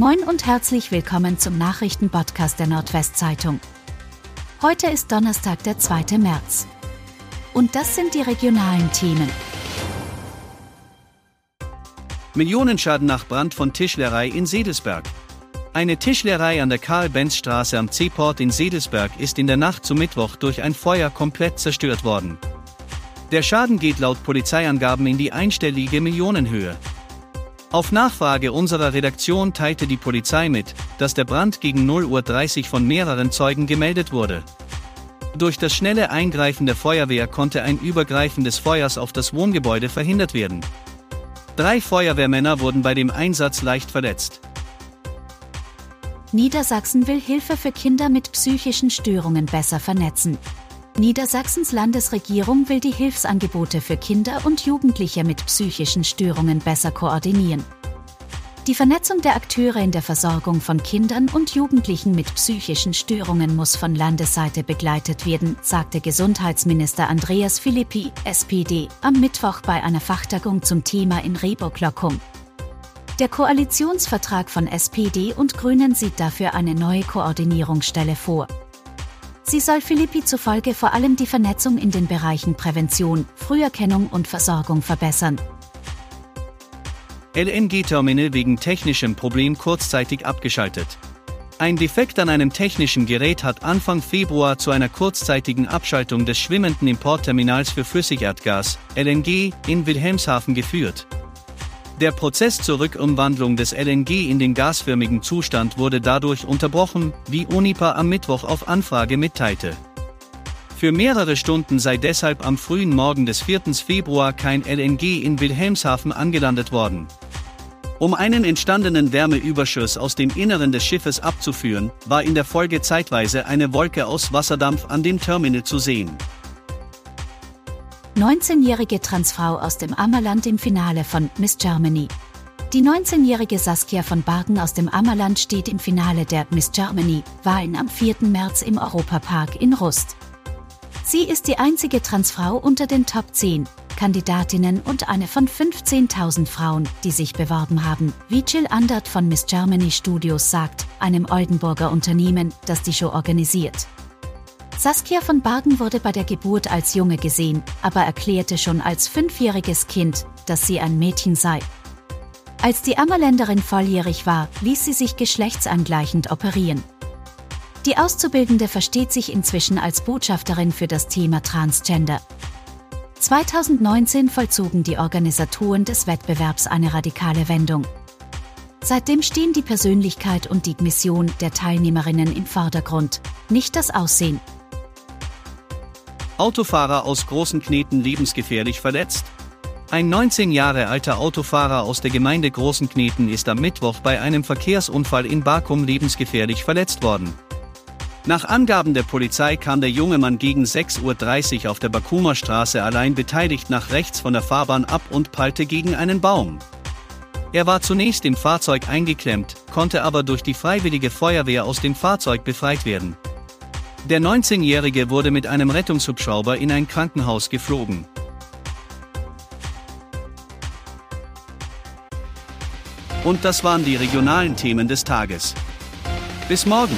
Moin und herzlich willkommen zum Nachrichtenpodcast der Nordwestzeitung. Heute ist Donnerstag, der 2. März. Und das sind die regionalen Themen. Millionenschaden nach Brand von Tischlerei in Sedelsberg. Eine Tischlerei an der Karl-Benz-Straße am C-Port in Sedelsberg ist in der Nacht zum Mittwoch durch ein Feuer komplett zerstört worden. Der Schaden geht laut Polizeiangaben in die einstellige Millionenhöhe. Auf Nachfrage unserer Redaktion teilte die Polizei mit, dass der Brand gegen 0.30 Uhr von mehreren Zeugen gemeldet wurde. Durch das schnelle Eingreifen der Feuerwehr konnte ein Übergreifen des Feuers auf das Wohngebäude verhindert werden. Drei Feuerwehrmänner wurden bei dem Einsatz leicht verletzt. Niedersachsen will Hilfe für Kinder mit psychischen Störungen besser vernetzen. Niedersachsens Landesregierung will die Hilfsangebote für Kinder und Jugendliche mit psychischen Störungen besser koordinieren. Die Vernetzung der Akteure in der Versorgung von Kindern und Jugendlichen mit psychischen Störungen muss von Landesseite begleitet werden, sagte Gesundheitsminister Andreas Philippi, SPD, am Mittwoch bei einer Fachtagung zum Thema in Rehburg-Lockum. Der Koalitionsvertrag von SPD und Grünen sieht dafür eine neue Koordinierungsstelle vor. Sie soll Philippi zufolge vor allem die Vernetzung in den Bereichen Prävention, Früherkennung und Versorgung verbessern. LNG-Terminal wegen technischem Problem kurzzeitig abgeschaltet. Ein Defekt an einem technischen Gerät hat Anfang Februar zu einer kurzzeitigen Abschaltung des schwimmenden Importterminals für Flüssigerdgas, LNG, in Wilhelmshaven geführt. Der Prozess zur Rückumwandlung des LNG in den gasförmigen Zustand wurde dadurch unterbrochen, wie Unipa am Mittwoch auf Anfrage mitteilte. Für mehrere Stunden sei deshalb am frühen Morgen des 4. Februar kein LNG in Wilhelmshaven angelandet worden. Um einen entstandenen Wärmeüberschuss aus dem Inneren des Schiffes abzuführen, war in der Folge zeitweise eine Wolke aus Wasserdampf an dem Terminal zu sehen. 19-jährige Transfrau aus dem Ammerland im Finale von Miss Germany. Die 19-jährige Saskia von Bargen aus dem Ammerland steht im Finale der Miss Germany, Wahlen am 4. März im Europapark in Rust. Sie ist die einzige Transfrau unter den Top 10 Kandidatinnen und eine von 15.000 Frauen, die sich beworben haben, wie Jill Andert von Miss Germany Studios sagt, einem Oldenburger Unternehmen, das die Show organisiert. Saskia von Bargen wurde bei der Geburt als Junge gesehen, aber erklärte schon als fünfjähriges Kind, dass sie ein Mädchen sei. Als die Ammerländerin volljährig war, ließ sie sich geschlechtsangleichend operieren. Die Auszubildende versteht sich inzwischen als Botschafterin für das Thema Transgender. 2019 vollzogen die Organisatoren des Wettbewerbs eine radikale Wendung. Seitdem stehen die Persönlichkeit und die Mission der Teilnehmerinnen im Vordergrund, nicht das Aussehen. Autofahrer aus Großen Kneten lebensgefährlich verletzt? Ein 19 Jahre alter Autofahrer aus der Gemeinde Großen Kneten ist am Mittwoch bei einem Verkehrsunfall in Bakum lebensgefährlich verletzt worden. Nach Angaben der Polizei kam der junge Mann gegen 6.30 Uhr auf der Bakumer Straße allein beteiligt nach rechts von der Fahrbahn ab und prallte gegen einen Baum. Er war zunächst im Fahrzeug eingeklemmt, konnte aber durch die freiwillige Feuerwehr aus dem Fahrzeug befreit werden. Der 19-Jährige wurde mit einem Rettungshubschrauber in ein Krankenhaus geflogen. Und das waren die regionalen Themen des Tages. Bis morgen!